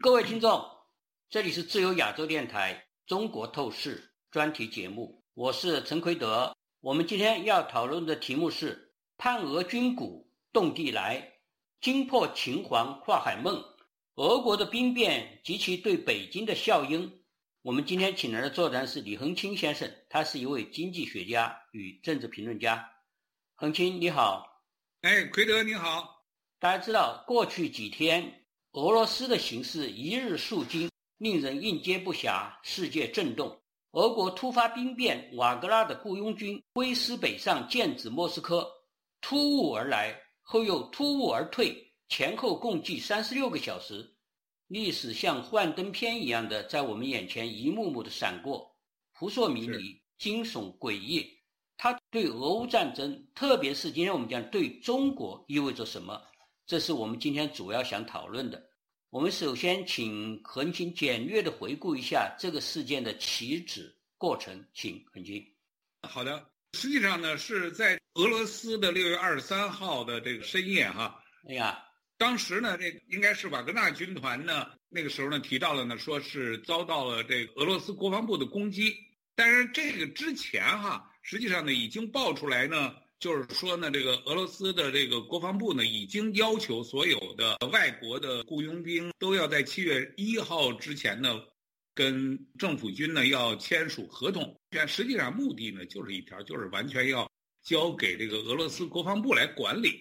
各位听众，这里是自由亚洲电台《中国透视》专题节目，我是陈奎德。我们今天要讨论的题目是“叛俄军鼓动地来，惊破秦皇跨海梦”，俄国的兵变及其对北京的效应。我们今天请来的作者是李恒清先生，他是一位经济学家与政治评论家。恒清，你好。哎，奎德，你好。大家知道，过去几天。俄罗斯的形势一日数惊，令人应接不暇，世界震动。俄国突发兵变，瓦格拉的雇佣军挥师北上，剑指莫斯科，突兀而来，后又突兀而退，前后共计三十六个小时。历史像幻灯片一样的在我们眼前一幕幕的闪过，扑朔迷离、惊悚诡异。它对俄乌战争，特别是今天我们讲对中国意味着什么？这是我们今天主要想讨论的。我们首先请恒清简略的回顾一下这个事件的起止过程，请恒清。好的，实际上呢是在俄罗斯的六月二十三号的这个深夜哈。哎呀，当时呢这应该是瓦格纳军团呢那个时候呢提到了呢说是遭到了这个俄罗斯国防部的攻击，但是这个之前哈实际上呢已经爆出来呢。就是说呢，这个俄罗斯的这个国防部呢，已经要求所有的外国的雇佣兵都要在七月一号之前呢，跟政府军呢要签署合同。实际上目的呢，就是一条，就是完全要交给这个俄罗斯国防部来管理。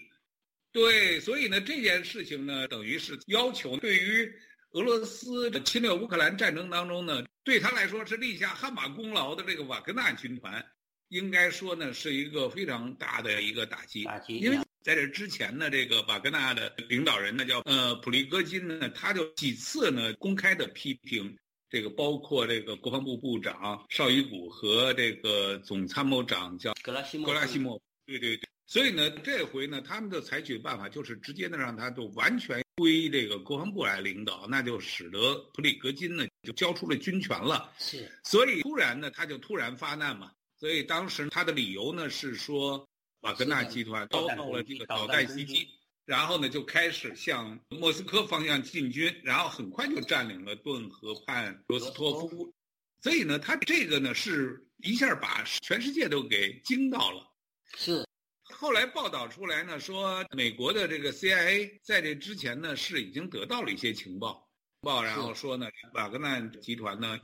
对，所以呢，这件事情呢，等于是要求对于俄罗斯侵略乌克兰战争当中呢，对他来说是立下汗马功劳的这个瓦格纳军团。应该说呢，是一个非常大的一个打击。打击，因为在这之前呢，这个瓦格纳的领导人呢叫呃普利戈金呢，他就几次呢公开的批评这个，包括这个国防部部长绍伊古和这个总参谋长叫格拉西莫。格拉西莫，对对对。所以呢，这回呢，他们的采取办法就是直接的让他就完全归这个国防部来领导，那就使得普里格金呢就交出了军权了。是。所以突然呢，他就突然发难嘛。所以当时他的理由呢是说，瓦格纳集团遭到了这个导弹袭击，然后呢就开始向莫斯科方向进军，然后很快就占领了顿河畔罗斯托夫。所以呢，他这个呢是一下把全世界都给惊到了。是。后来报道出来呢，说美国的这个 CIA 在这之前呢是已经得到了一些情报，报然后说呢，瓦格纳集团呢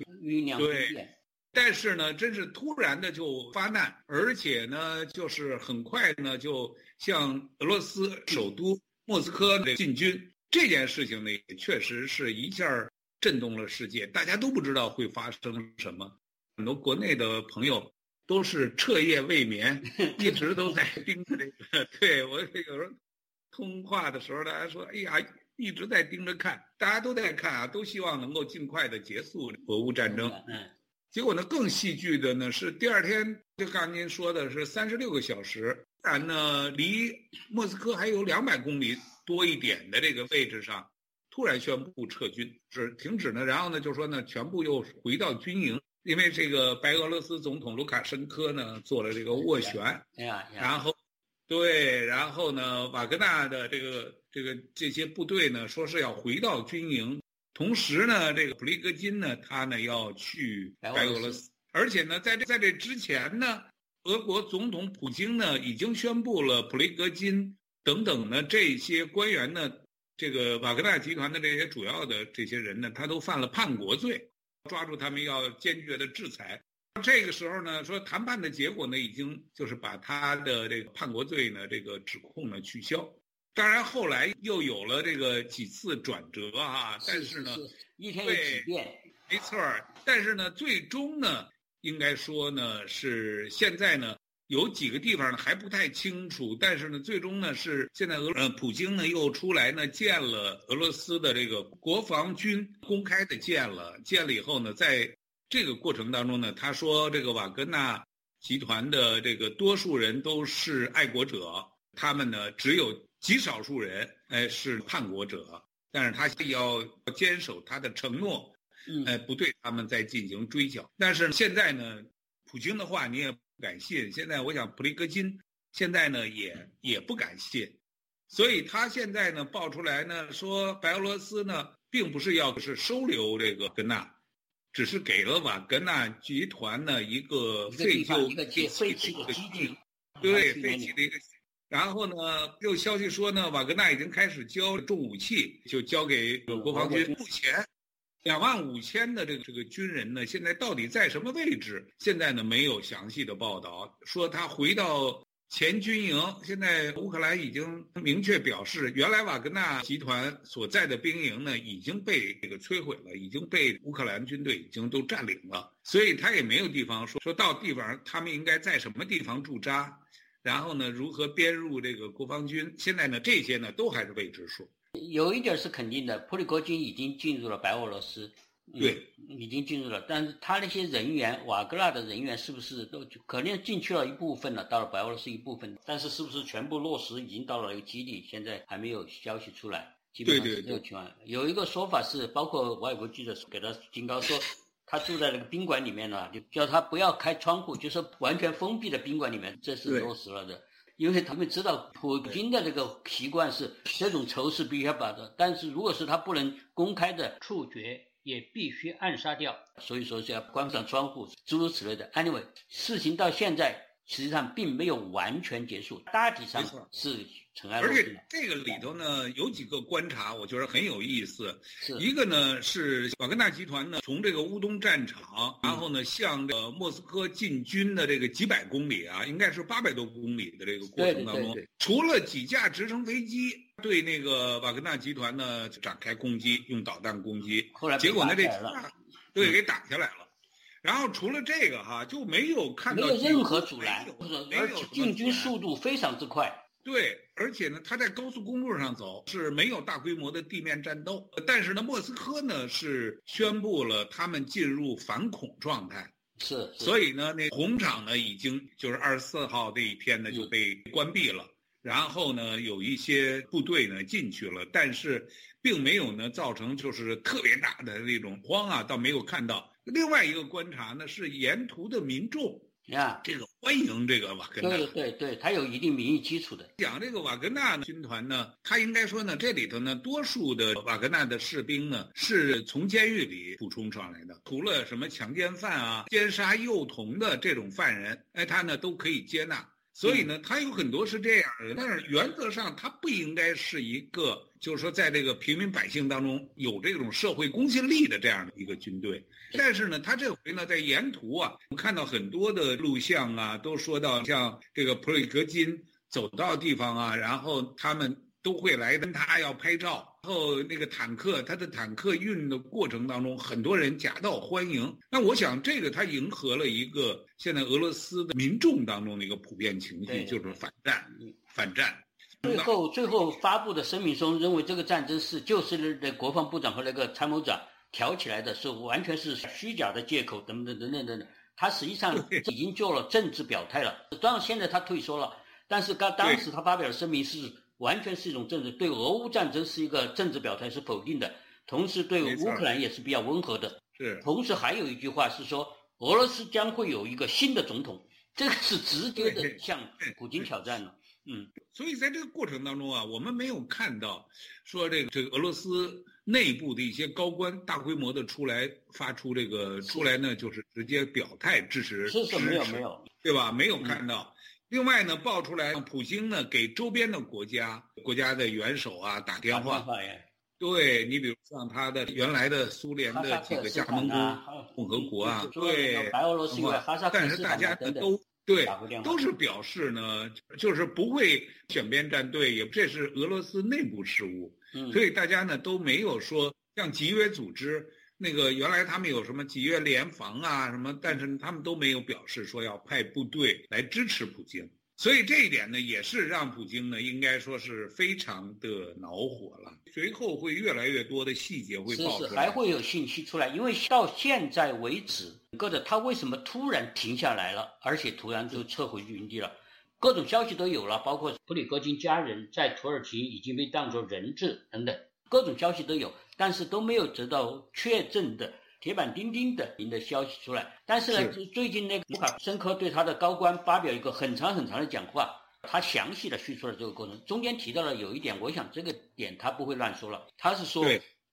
对。但是呢，真是突然的就发难，而且呢，就是很快呢就向俄罗斯首都莫斯科的进军。这件事情呢，也确实是一下震动了世界，大家都不知道会发生什么。很多国内的朋友都是彻夜未眠，一直都在盯着这个。对我有时候通话的时候，大家说：“哎呀，一直在盯着看，大家都在看啊，都希望能够尽快的结束俄乌战争。”嗯。结果呢，更戏剧的呢是第二天，就刚才您说的是三十六个小时，然呢离莫斯科还有两百公里多一点的这个位置上，突然宣布撤军，是停止呢。然后呢，就说呢，全部又回到军营，因为这个白俄罗斯总统卢卡申科呢做了这个斡旋，哎呀，然后，对，然后呢，瓦格纳的这个这个这些部队呢说是要回到军营。同时呢，这个普利戈金呢，他呢要去白俄罗斯，而且呢，在这在这之前呢，俄国总统普京呢已经宣布了，普利戈金等等呢这些官员呢，这个瓦格纳集团的这些主要的这些人呢，他都犯了叛国罪，抓住他们要坚决的制裁。这个时候呢，说谈判的结果呢，已经就是把他的这个叛国罪呢这个指控呢取消。当然，后来又有了这个几次转折啊，但是呢，一天有几变，没错儿。但是呢，最终呢，应该说呢，是现在呢，有几个地方呢还不太清楚。但是呢，最终呢，是现在俄呃普京呢又出来呢见了俄罗斯的这个国防军，公开的见了，见了以后呢，在这个过程当中呢，他说这个瓦格纳集团的这个多数人都是爱国者，他们呢只有。极少数人，哎，是叛国者，但是他要坚守他的承诺，哎，不对他们再进行追缴。但是现在呢，普京的话你也不敢信。现在我想普利戈金现在呢也也不敢信，所以他现在呢爆出来呢说白俄罗斯呢并不是要是收留这个根纳，只是给了瓦格纳集团呢一个废旧一个废弃的基地，对废弃的一个。然后呢，有消息说呢，瓦格纳已经开始交重武器，就交给国防军。目前，两万五千的这个这个军人呢，现在到底在什么位置？现在呢，没有详细的报道，说他回到前军营。现在乌克兰已经明确表示，原来瓦格纳集团所在的兵营呢，已经被这个摧毁了，已经被乌克兰军队已经都占领了，所以他也没有地方说说到地方，他们应该在什么地方驻扎。然后呢，如何编入这个国防军？现在呢，这些呢都还是未知数。有一点是肯定的，普里戈金已经进入了白俄罗斯，对，已经进入了。但是他那些人员，瓦格纳的人员是不是都可能进去了一部分了？到了白俄罗斯一部分，但是是不是全部落实已经到了一个基地？现在还没有消息出来，基本上是这个情况。有一个说法是，包括外国记者给他警告说。他住在那个宾馆里面呢，就叫他不要开窗户，就是完全封闭的宾馆里面，这是落实了的。因为他们知道普京的这个习惯是这种仇是必须要把的，但是如果是他不能公开的处决，也必须暗杀掉。所以说是要关上窗户，诸如此类的。Anyway，事情到现在。实际上并没有完全结束，大体上是尘埃落定而且这个里头呢，有几个观察，我觉得很有意思。是一个呢是瓦格纳集团呢，从这个乌东战场，然后呢向这个莫斯科进军的这个几百公里啊，应该是八百多公里的这个过程当中，除了几架直升飞机对那个瓦格纳集团呢展开攻击，用导弹攻击，后来结果呢这对给打下来了。然后除了这个哈，就没有看到没有任何阻拦，没有进军速度非常之快。对，而且呢，他在高速公路上走是没有大规模的地面战斗。但是呢，莫斯科呢是宣布了他们进入反恐状态。是。所以呢，那红场呢已经就是二十四号这一天呢就被关闭了。然后呢，有一些部队呢进去了，但是并没有呢造成就是特别大的那种慌啊，倒没有看到。另外一个观察呢，是沿途的民众呀，这个欢迎这个瓦格纳，对对对，他有一定民意基础的。讲这个瓦格纳军团呢，他应该说呢，这里头呢，多数的瓦格纳的士兵呢，是从监狱里补充上来的，除了什么强奸犯啊、奸杀幼童的这种犯人，哎，他呢都可以接纳。所以呢，他有很多是这样的，但是原则上他不应该是一个，就是说在这个平民百姓当中有这种社会公信力的这样的一个军队。但是呢，他这回呢，在沿途啊，我看到很多的录像啊，都说到像这个普里格金走到地方啊，然后他们。都会来跟他要拍照，然后那个坦克，他的坦克运的过程当中，很多人夹道欢迎。那我想，这个他迎合了一个现在俄罗斯的民众当中的一个普遍情绪，就是反战，反战。最后，最后发布的声明中认为，这个战争是就是那国防部长和那个参谋长挑起来的，是完全是虚假的借口，等等等等等等。他实际上已经做了政治表态了。当然，现在他退缩了，但是刚当时他发表的声明是。完全是一种政治，对俄乌战争是一个政治表态，是否定的。同时，对乌克兰也是比较温和的。是。同时还有一句话是说，俄罗斯将会有一个新的总统，这个是直接的向普京挑战了。嗯。所以在这个过程当中啊，我们没有看到说这个这个俄罗斯内部的一些高官大规模的出来发出这个出来呢，就是直接表态支持。是是，没有没有，对吧？没有看到。另外呢，爆出来普京呢给周边的国家国家的元首啊打电话，对你比如像他的原来的苏联的几个加盟共和国啊，对，白俄罗斯但是大家呢都对都是表示呢，就是不会选边站队，也这是俄罗斯内部事务，所以大家呢都没有说像集约组织。那个原来他们有什么几月联防啊什么，但是他们都没有表示说要派部队来支持普京，所以这一点呢也是让普京呢应该说是非常的恼火了。随后会越来越多的细节会爆出来，还会有信息出来，因为到现在为止，个的他为什么突然停下来了，而且突然就撤回营地了？各种消息都有了，包括普里戈金家人在土耳其已经被当作人质等等，各种消息都有。但是都没有得到确证的铁板钉钉的您的消息出来。但是呢，最近那个卢卡申科对他的高官发表一个很长很长的讲话，他详细的叙述了这个过程，中间提到了有一点，我想这个点他不会乱说了。他是说，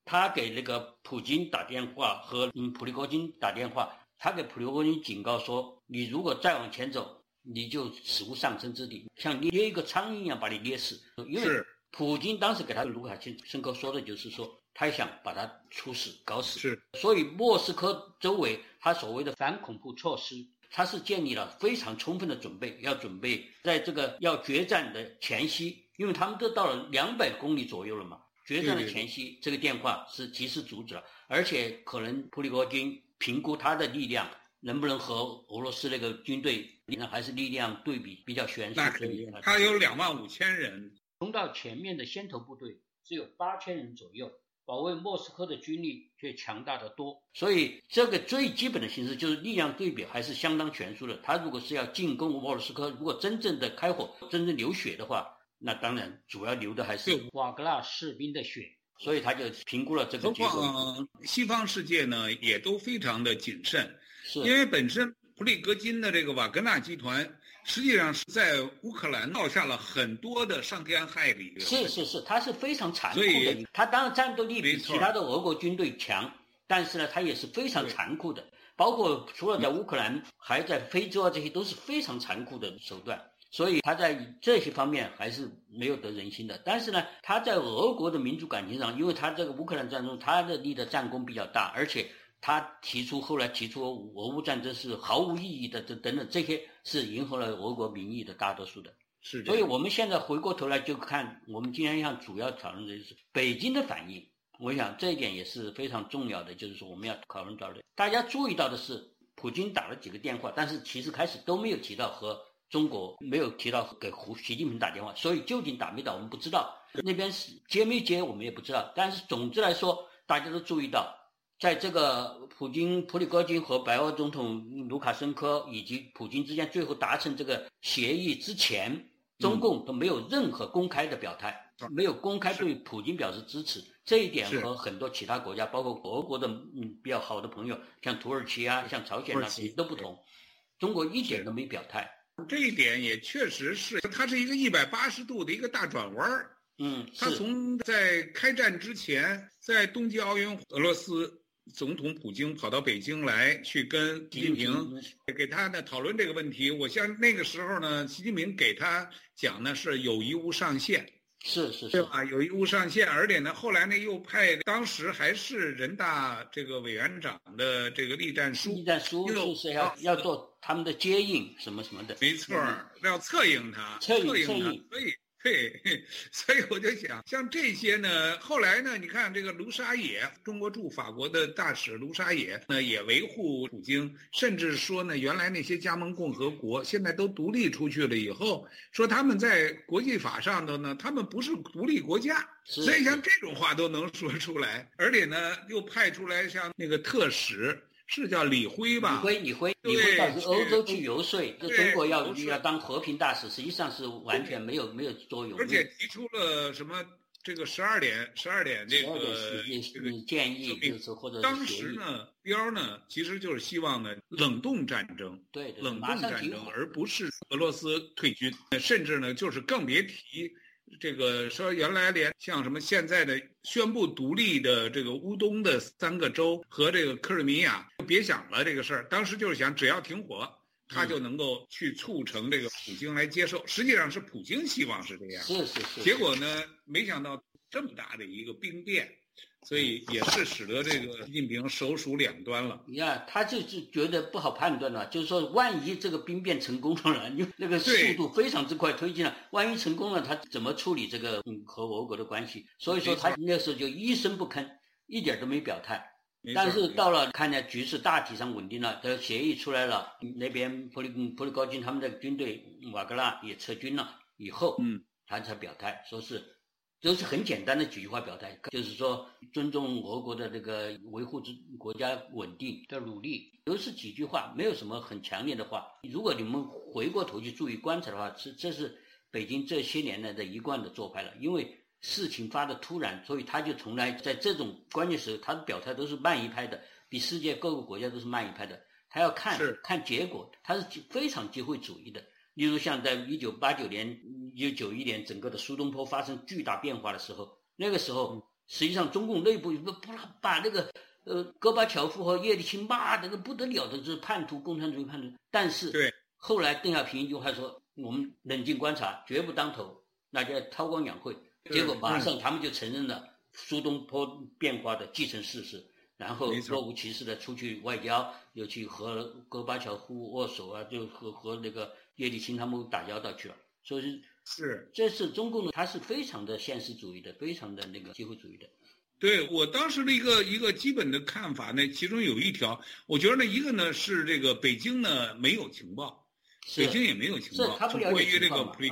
他给那个普京打电话和嗯普利戈金打电话，他给普利戈金警告说，你如果再往前走，你就死无葬身之地，像捏一个苍蝇一样把你捏死。因为普京当时给他卢卡申科说的就是说，他想把他处死搞死。是，所以莫斯科周围他所谓的反恐怖措施，他是建立了非常充分的准备，要准备在这个要决战的前夕，因为他们都到了两百公里左右了嘛。决战的前夕，这个电话是及时阻止了，而且可能普里戈金评估他的力量能不能和俄罗斯那个军队，那还是力量对比比较悬殊。所以他有两万五千人，冲到前面的先头部队只有八千人左右，保卫莫斯科的军力却强大的多。所以这个最基本的形式就是力量对比还是相当悬殊的。他如果是要进攻莫斯科，如果真正的开火、真正流血的话。那当然，主要流的还是瓦格纳士兵的血，所以他就评估了这个结果。西方世界呢也都非常的谨慎，是因为本身普里戈金的这个瓦格纳集团，实际上是在乌克兰闹下了很多的伤天害理。是是是，他是非常残酷的。他当然战斗力比其他的俄国军队强，但是呢，他也是非常残酷的。包括除了在乌克兰，还在非洲啊，这些都是非常残酷的手段。所以他在这些方面还是没有得人心的。但是呢，他在俄国的民族感情上，因为他这个乌克兰战争，他的立的战功比较大，而且他提出后来提出俄乌战争是毫无意义的，等等等，这些是迎合了俄国民意的大多数的。是的。所以我们现在回过头来就看，我们今天要主要讨论的就是北京的反应。我想这一点也是非常重要的，就是说我们要讨论到的。大家注意到的是，普京打了几个电话，但是其实开始都没有提到和。中国没有提到给胡习近平打电话，所以究竟打没打我们不知道，那边是接没接我们也不知道。但是总之来说，大家都注意到，在这个普京、普里戈金和白俄总统卢卡申科以及普京之间最后达成这个协议之前，中共都没有任何公开的表态，没有公开对普京表示支持。这一点和很多其他国家，包括俄国的嗯比较好的朋友，像土耳其啊、像朝鲜啊都不同，中国一点都没表态。这一点也确实是，它是一个一百八十度的一个大转弯儿。嗯，他从在开战之前，在冬季奥运，俄罗斯总统普京跑到北京来，去跟习近平给他呢讨论这个问题。我像那个时候呢，习近平给他讲呢是友谊无上限。是是是，对吧？有一无上限，而且呢，后来呢又派当时还是人大这个委员长的这个栗战书，栗战书就是要要做他们的接应什么什么的，没错，要策应他，策应他，所以。嘿，所以我就想，像这些呢，后来呢，你看这个卢沙野，中国驻法国的大使卢沙野呢，也维护普京，甚至说呢，原来那些加盟共和国现在都独立出去了以后，说他们在国际法上头呢，他们不是独立国家，所以像这种话都能说出来，而且呢，又派出来像那个特使。是叫李辉吧？李辉，李辉，李辉到欧洲去游说，这中国要要当和平大使，实际上是完全没有没有作用。而且提出了什么这个十二点十二点这个这个建议，就是或者当时呢标呢其实就是希望呢冷冻战争，对冷冻战争，而不是俄罗斯退军，甚至呢就是更别提。这个说原来连像什么现在的宣布独立的这个乌东的三个州和这个克里米亚，别想了这个事儿。当时就是想只要停火，他就能够去促成这个普京来接受。实际上是普京希望是这样，是是是。结果呢，没想到这么大的一个兵变。所以也是使得这个习近平手鼠两端了。你看，他就是觉得不好判断了，就是说，万一这个兵变成功了，你那个速度非常之快推进了，万一成功了，他怎么处理这个嗯和俄国的关系？所以说他那时候就一声不吭，一点都没表态。但是到了看见局势大体上稳定了，这协议出来了，那边普里普里高金他们的军队瓦格纳也撤军了以后，嗯，他才表态，说是。都是很简单的几句话表态，就是说尊重俄国的这个维护之国家稳定的努力，都是几句话，没有什么很强烈的话。如果你们回过头去注意观察的话，这这是北京这些年来的一贯的做派了。因为事情发的突然，所以他就从来在这种关键时候，他的表态都是慢一拍的，比世界各个国家都是慢一拍的。他要看看结果，他是非常机会主义的。例如像在一九八九年、一九九一年，整个的苏东坡发生巨大变化的时候，那个时候实际上中共内部不不把那个呃戈巴乔夫和叶利钦骂的那不得了的，就是叛徒，共产主义叛徒。但是对后来邓小平一句话说：“我们冷静观察，绝不当头，大家韬光养晦。”结果马上他们就承认了苏东坡变化的既成事实，然后若无其事的出去外交，又去和戈巴乔夫握手啊，就和和那个叶利钦他们打交道去了。所以是，这是中共的，他是非常的现实主义的，非常的那个机会主义的。对我当时的一个一个基本的看法呢，其中有一条，我觉得呢，一个呢是这个北京呢没有情报，北京也没有情报，关于这个普里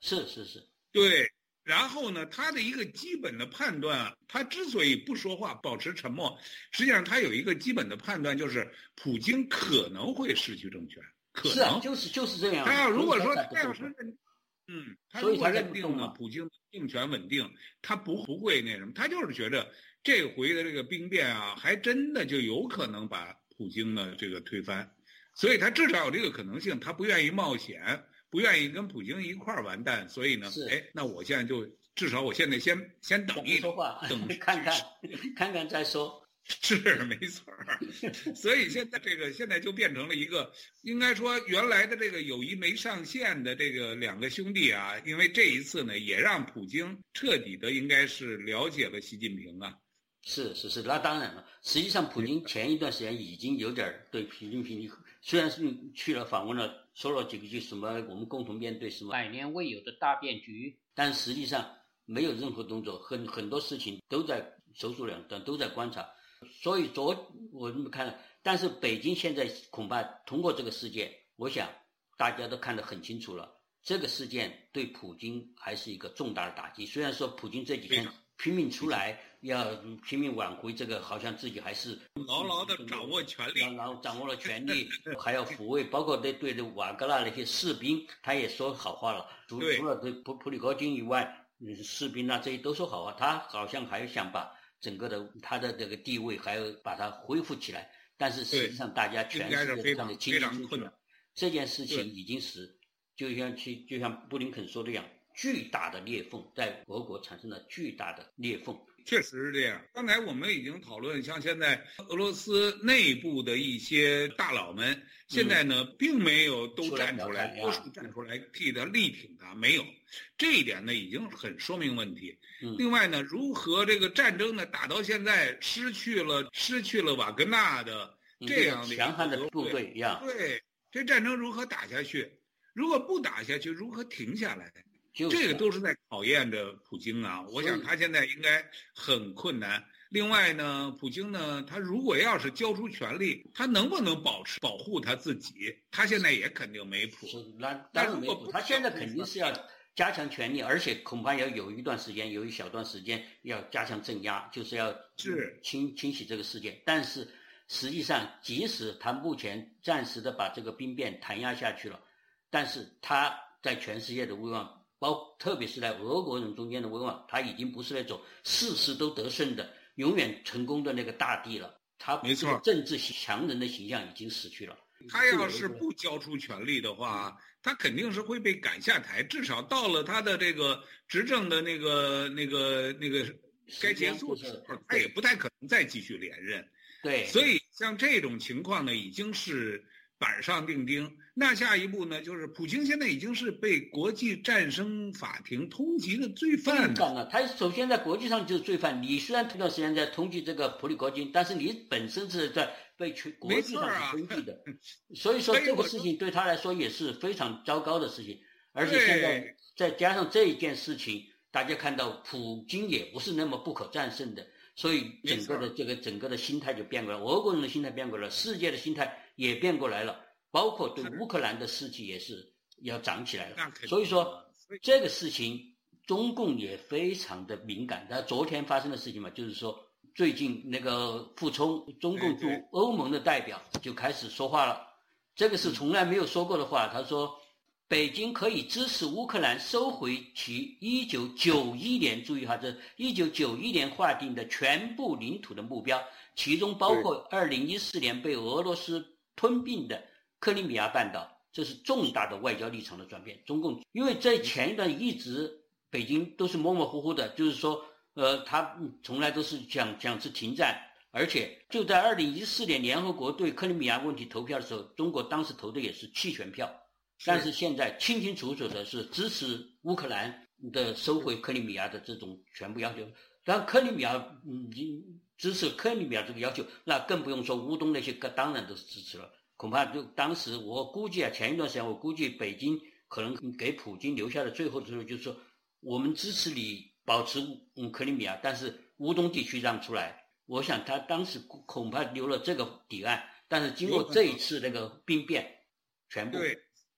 是是是，对。然后呢，他的一个基本的判断，他之所以不说话，保持沉默，实际上他有一个基本的判断，就是普京可能会失去政权，可能就是就是这样。他要如果说他要是认，嗯，他如果认定了普京政权稳定，他不不会那什么，他就是觉着这回的这个兵变啊，还真的就有可能把普京呢这个推翻，所以他至少有这个可能性，他不愿意冒险。不愿意跟普京一块儿完蛋，所以呢，哎，那我现在就至少我现在先先等一等，等看看，看看再说。是没错儿，所以现在这个现在就变成了一个，应该说原来的这个友谊没上线的这个两个兄弟啊，因为这一次呢，也让普京彻底的应该是了解了习近平啊。是是是，那当然了。实际上，普京前一段时间已经有点对习近平，虽然是去了访问了。说了几个句什么？我们共同面对什么百年未有的大变局，但实际上没有任何动作，很很多事情都在手足两端，都在观察。所以昨我们看，但是北京现在恐怕通过这个事件，我想大家都看得很清楚了。这个事件对普京还是一个重大的打击。虽然说普京这几天。拼命出来，要拼命挽回这个，好像自己还是牢牢的掌握权力，然后掌握了权力，还要抚慰，包括对对的瓦格纳那些士兵，他也说好话了。除除了对普普里戈金以外，士兵啊这些都说好话。他好像还想把整个的他的这个地位还要把它恢复起来，但是实际上大家全世界上的清清楚楚，这件事情已经是就像去就像布林肯说的样。巨大的裂缝在俄国产生了巨大的裂缝，确实是这样。刚才我们已经讨论，像现在俄罗斯内部的一些大佬们，现在呢并没有都站出来，多数站出来替他力挺他，没有。这一点呢已经很说明问题。另外呢，如何这个战争呢打到现在失去了失去了瓦格纳的这样的强悍的部队一样，对这战争如何打下去？如果不打下去，如何停下来？这个都是在考验着普京啊！我想他现在应该很困难。另外呢，普京呢，他如果要是交出权力，他能不能保持保护他自己？他现在也肯定没谱。那但是没谱。他现在肯定是要加强权力，而且恐怕要有一段时间，有一小段时间要加强镇压，就是要是清清洗这个事件。但是实际上，即使他目前暂时的把这个兵变弹压下去了，但是他在全世界的威望。包特别是在俄国人中间的威望，他已经不是那种事事都得胜的、永远成功的那个大帝了。他没错，政治强人的形象已经死去了。他要是不交出权力的话，他肯定是会被赶下台。至少到了他的这个执政的那个、那个、那个该结束的时候，他也不太可能再继续连任。对，所以像这种情况呢，已经是。板上钉钉，那下一步呢？就是普京现在已经是被国际战争法庭通缉的罪犯了。他首先在国际上就是罪犯。你虽然这段时间在通缉这个普里戈金，但是你本身是在被全国际上是通缉的。所以说这个事情对他来说也是非常糟糕的事情。而且现在再加上这一件事情，大家看到普京也不是那么不可战胜的。所以整个的这个整个的心态就变过来，俄国人的心态变过来，世界的心态也变过来了，包括对乌克兰的士气也是要涨起来了。所以说这个事情中共也非常的敏感。那昨天发生的事情嘛，就是说最近那个傅聪，中共驻欧盟的代表就开始说话了，这个是从来没有说过的话。他说。北京可以支持乌克兰收回其一九九一年，注意哈，这一九九一年划定的全部领土的目标，其中包括二零一四年被俄罗斯吞并的克里米亚半岛，这是重大的外交立场的转变。中共因为在前一段一直北京都是模模糊糊的，就是说呃，他从来都是讲讲是停战，而且就在二零一四年联合国对克里米亚问题投票的时候，中国当时投的也是弃权票，但是现在清清楚楚的是支持乌克兰的收回克里米亚的这种全部要求。但克里米亚已经支持克里米亚这个要求，那更不用说乌东那些，当然都是支持了。恐怕就当时我估计啊，前一段时间我估计北京可能给普京留下的最后的时候，就是说我们支持你保持嗯克里米亚，但是乌东地区让出来。我想他当时恐怕留了这个底案，但是经过这一次那个兵变，全部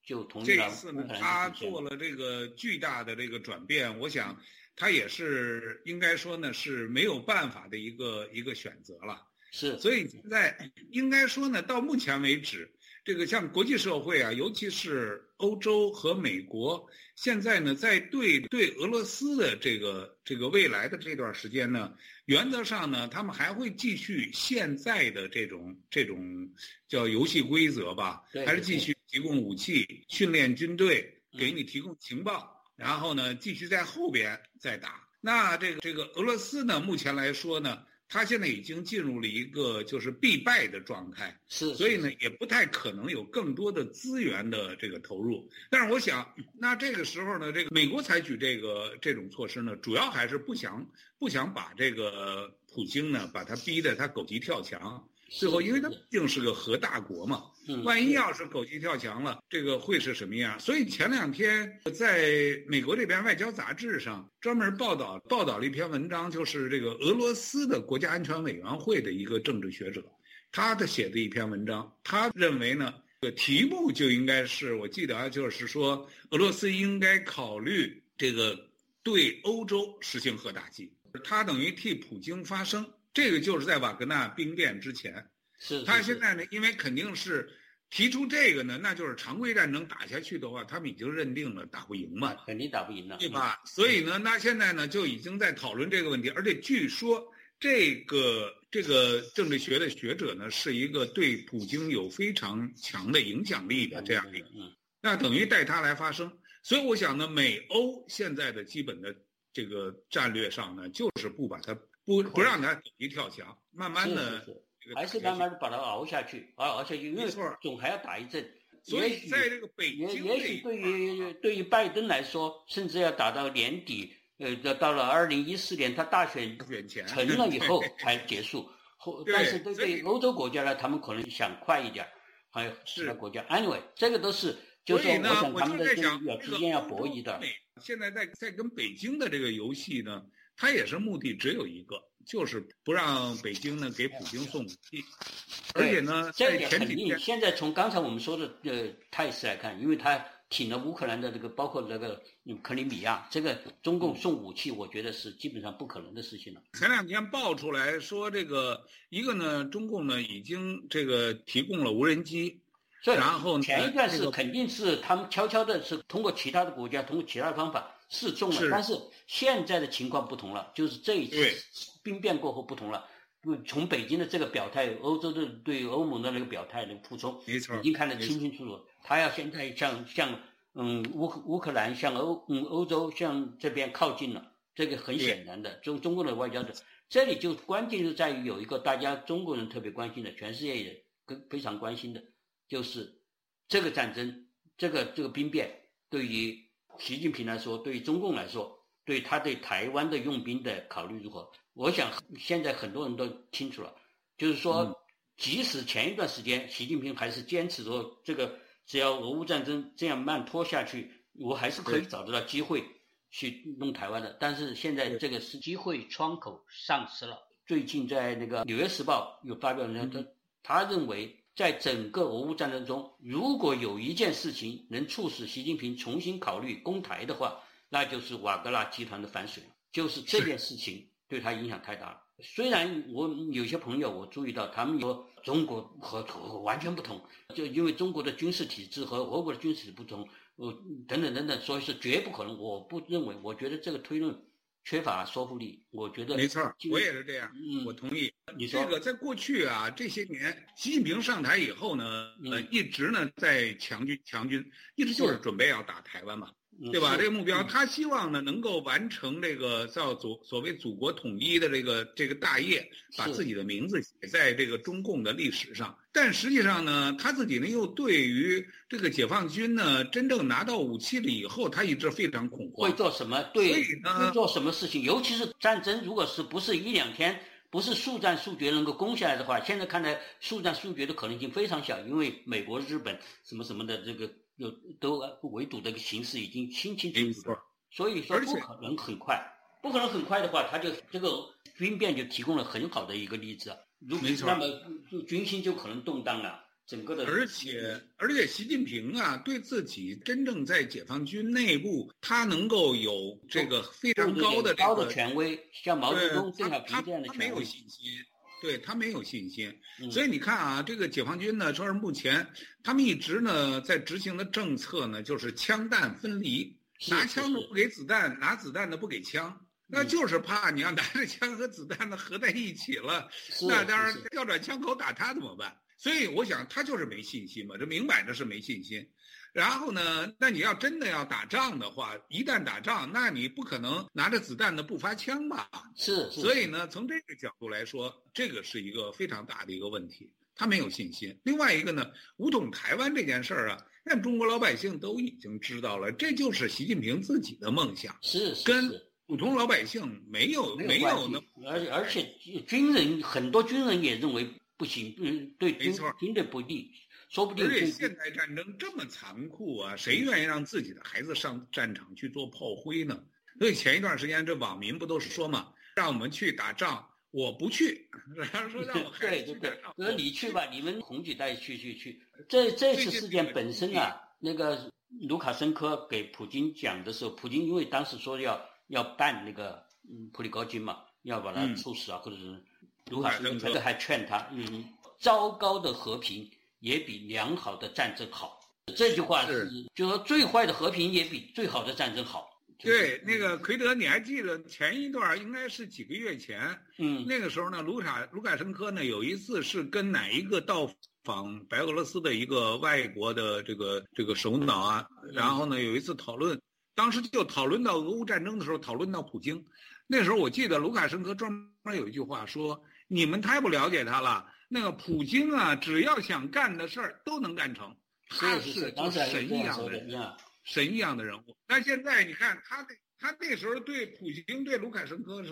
就同意了。这次呢，他做了这个巨大的这个转变，我想。他也是应该说呢是没有办法的一个一个选择了，是，所以现在应该说呢，到目前为止，这个像国际社会啊，尤其是欧洲和美国，现在呢在对对俄罗斯的这个这个未来的这段时间呢，原则上呢，他们还会继续现在的这种这种叫游戏规则吧，还是继续提供武器、训练军队，给你提供情报。然后呢，继续在后边再打。那这个这个俄罗斯呢，目前来说呢，他现在已经进入了一个就是必败的状态，是，所以呢，也不太可能有更多的资源的这个投入。但是我想，那这个时候呢，这个美国采取这个这种措施呢，主要还是不想不想把这个普京呢，把他逼得他狗急跳墙。最后，因为他毕竟是个核大国嘛，万一要是狗急跳墙了，这个会是什么样？所以前两天在美国这边外交杂志上专门报道报道了一篇文章，就是这个俄罗斯的国家安全委员会的一个政治学者，他的写的一篇文章，他认为呢，这个题目就应该是我记得啊，就是说俄罗斯应该考虑这个对欧洲实行核打击，他等于替普京发声。这个就是在瓦格纳兵变之前，是他现在呢，因为肯定是提出这个呢，那就是常规战争打下去的话，他们已经认定了打不赢嘛，肯定打不赢了，对吧？所以呢，那现在呢就已经在讨论这个问题，而且据说这个这个政治学的学者呢，是一个对普京有非常强的影响力的这样一个，那等于带他来发声。所以我想呢，美欧现在的基本的这个战略上呢，就是不把它。不不让他一跳墙，慢慢的，还是慢慢的把它熬下去，熬熬下去，因为总还要打一阵。所以在这个北京，也许对于对于拜登来说，甚至要打到年底，呃，到了二零一四年他大选成了以后才结束。后，但是对对欧洲国家呢，他们可能想快一点，还有其他国家。Anyway，这个都是，就是我想他们的之间要博弈的。现在在在跟北京的这个游戏呢。他也是目的只有一个，就是不让北京呢给普京送武器，而且呢，这点肯定。现在从刚才我们说的呃态势来看，因为他挺了乌克兰的这个，包括那个克里米亚，这个中共送武器，我觉得是基本上不可能的事情了。前两天爆出来说，这个一个呢，中共呢已经这个提供了无人机，然后前一段是肯定是他们悄悄的是通过其他的国家，通过其他的方法。是重了，但是现在的情况不同了，就是这一次兵变过后不同了。从北京的这个表态，欧洲的对欧盟的那个表态的补充，没错，已经看得清清楚楚。他要现在向向嗯乌乌克兰向欧嗯欧洲向这边靠近了，这个很显然的。中中国的外交者，这里就关键就在于有一个大家中国人特别关心的，全世界也跟非常关心的，就是这个战争，这个这个兵变对于。习近平来说，对于中共来说，对他对台湾的用兵的考虑如何？我想现在很多人都清楚了，就是说，即使前一段时间习近平还是坚持说，这个只要俄乌战争这样慢拖下去，我还是可以找得到机会去弄台湾的。但是现在这个是机会窗口丧失了。最近在那个《纽约时报》有发表文章，他认为。在整个俄乌战争中，如果有一件事情能促使习近平重新考虑攻台的话，那就是瓦格纳集团的反水。就是这件事情对他影响太大了。虽然我有些朋友我注意到，他们说中国和俄完全不同，就因为中国的军事体制和俄国的军事体制不同，呃，等等等等，所以是绝不可能。我不认为，我觉得这个推论。缺乏说服力，我觉得没错，我也是这样，嗯，我同意。你说这个在过去啊，这些年，习近平上台以后呢，呃，一直呢在强军强军，一直就是准备要打台湾嘛。对吧？这个目标，嗯他希望呢能够完成这个叫祖所谓祖国统一的这个这个大业，把自己的名字写在这个中共的历史上。但实际上呢，他自己呢又对于这个解放军呢真正拿到武器了以后，他一直非常恐慌会。做什么？对，所以呢会做什么事情？尤其是战争，如果是不是一两天，不是速战速决能够攻下来的话，现在看来速战速决的可能性非常小，因为美国、日本什么什么的这个有都围堵这个形势已经清清楚楚所以说不可能很快，不可能很快的话，他就这个军变就提供了很好的一个例子啊。如没错。那么就军心就可能动荡了，整个的而且而且，习近平啊，对自己真正在解放军内部，他能够有这个非常高的这高的权威，像毛泽东、邓他小平这样的他他没有。信心，对他没有信心。嗯所以你看啊，这个解放军呢，说是目前他们一直呢在执行的政策呢，就是枪弹分离，拿枪的不给子弹，拿子弹的不给枪。那嗯就是怕你要拿着枪和子弹呢合在一起了，那当然调转枪口打他怎么办？所以我想他就是没信心嘛，这明摆着是没信心。然后呢，那你要真的要打仗的话，一旦打仗，那你不可能拿着子弹的不发枪吧？是是，所以呢，从这个角度来说，这个是一个非常大的一个问题，他没有信心。另外一个呢，武统台湾这件事儿啊，但中国老百姓都已经知道了，这就是习近平自己的梦想，是是跟普通老百姓没有没没有那而且而且军人很多军人也认为不行，嗯，对军没错军队不利，说不定而且对现代战争这么残酷啊，谁愿意让自己的孩子上战场去做炮灰呢？所以前一段时间这网民不都是说嘛，让我们去打仗，我不去，然后说让我孩对对对子去打仗，，我说你去吧，你们红几代去去去。这这次事件本身啊，那个卢卡申科给普京讲的时候，普京因为当时说要要办那个嗯普里高金嘛，要把他嗯处死啊，或者是卢卡申科科还劝他，嗯，糟糕的和平也比良好的战争好。这句话是，就说最坏的和平也比最好的战争好。就是。对，那个奎德，你还记得前一段应该是几个月前，嗯，那个时候呢，卢卡卢卡申科呢有一次是跟哪一个到访白俄罗斯的一个外国的这个这个首脑啊，然后呢有一次讨论，当时就讨论到俄乌战争的时候，讨论到普京，那时候我记得卢卡申科专门有一句话说：“你们太不了解他了，那个普京啊，只要想干的事儿都能干成，他是就是神一样的人。”。神一样的人物。但现在你看他那他那时候对普京对卢卡申科是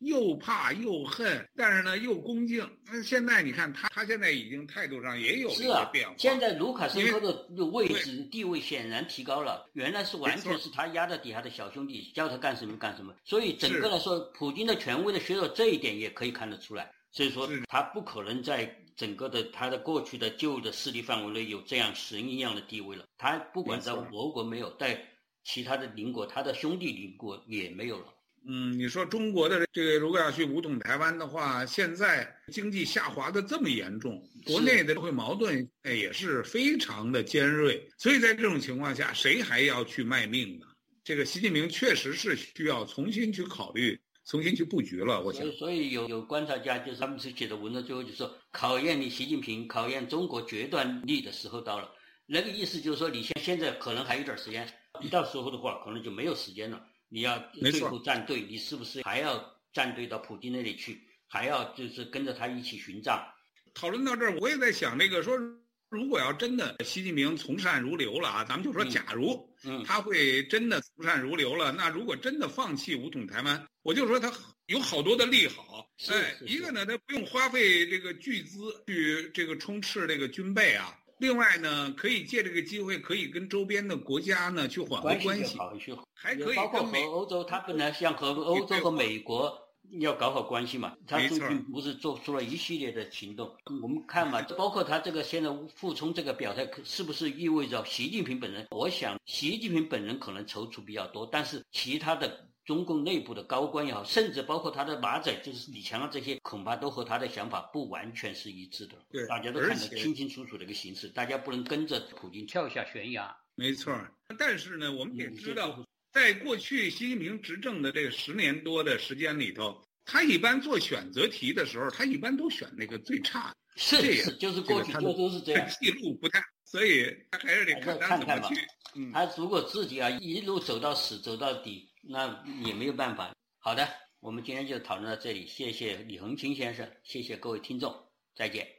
又怕又恨，但是呢又恭敬。那现在你看他他现在已经态度上也有了变化。，现在卢卡申科的位置地位显然提高了，原来是完全是他压在底下的小兄弟，叫他干什么干什么。所以整个来说，普京的权威的削弱这一点也可以看得出来。所以说他不可能在整个的他的过去的旧的势力范围内有这样神一样的地位了。他不管在俄国没有，在其他的邻国，他的兄弟邻国也没有了。嗯，你说中国的这个如果要去武统台湾的话，现在经济下滑的这么严重，国内的社会矛盾也是非常的尖锐，所以在这种情况下，谁还要去卖命呢？这个习近平确实是需要重新去考虑、重新去布局了。我想所以，，有有观察家就是他们写的文章，最后就说考验你习近平、考验中国决断力的时候到了。那个意思就是说，你现现在可能还有点时间，到时候的话可能就没有时间了。你要没错最后站队，你是不是还要站队到普京那里去，还要就是跟着他一起寻账？讨论到这儿，我也在想，那个说，如果要真的习近平从善如流了啊，咱们就说嗯假如嗯，他会真的从善如流了，那如果真的放弃武统台湾，我就说他有好多的利好。是哎，一个呢，他不用花费这个巨资去这个充斥这个军备啊。另外呢，可以借这个机会，可以跟周边的国家呢去缓和关关系，还可以包括跟欧洲，他本来想和欧洲和美国要搞好关系嘛，他最近不是做出了一系列的行动。我们看嘛，包括他这个现在傅聪这个表态，是不是意味着习近平本人？我想习近平本人可能踌躇比较多，但是其他的。中共内部的高官也好，甚至包括他的马仔，就是李强啊这些，恐怕都和他的想法不完全是一致的。对大家都看得清清楚楚的一个形势，大家不能跟着普京跳下悬崖。没错，但是呢，我们也嗯知道，在过去习近平执政的这十年多的时间里头，他一般做选择题的时候，他一般都选那个最差的，是是，就是过去就这个他的都是这样。记录不太，所以还是得看他怎么看看吧去嗯，他如果自己啊一路走到死走到底，那也没有办法。好的，我们今天就讨论到这里，谢谢李恒清先生，谢谢各位听众，再见。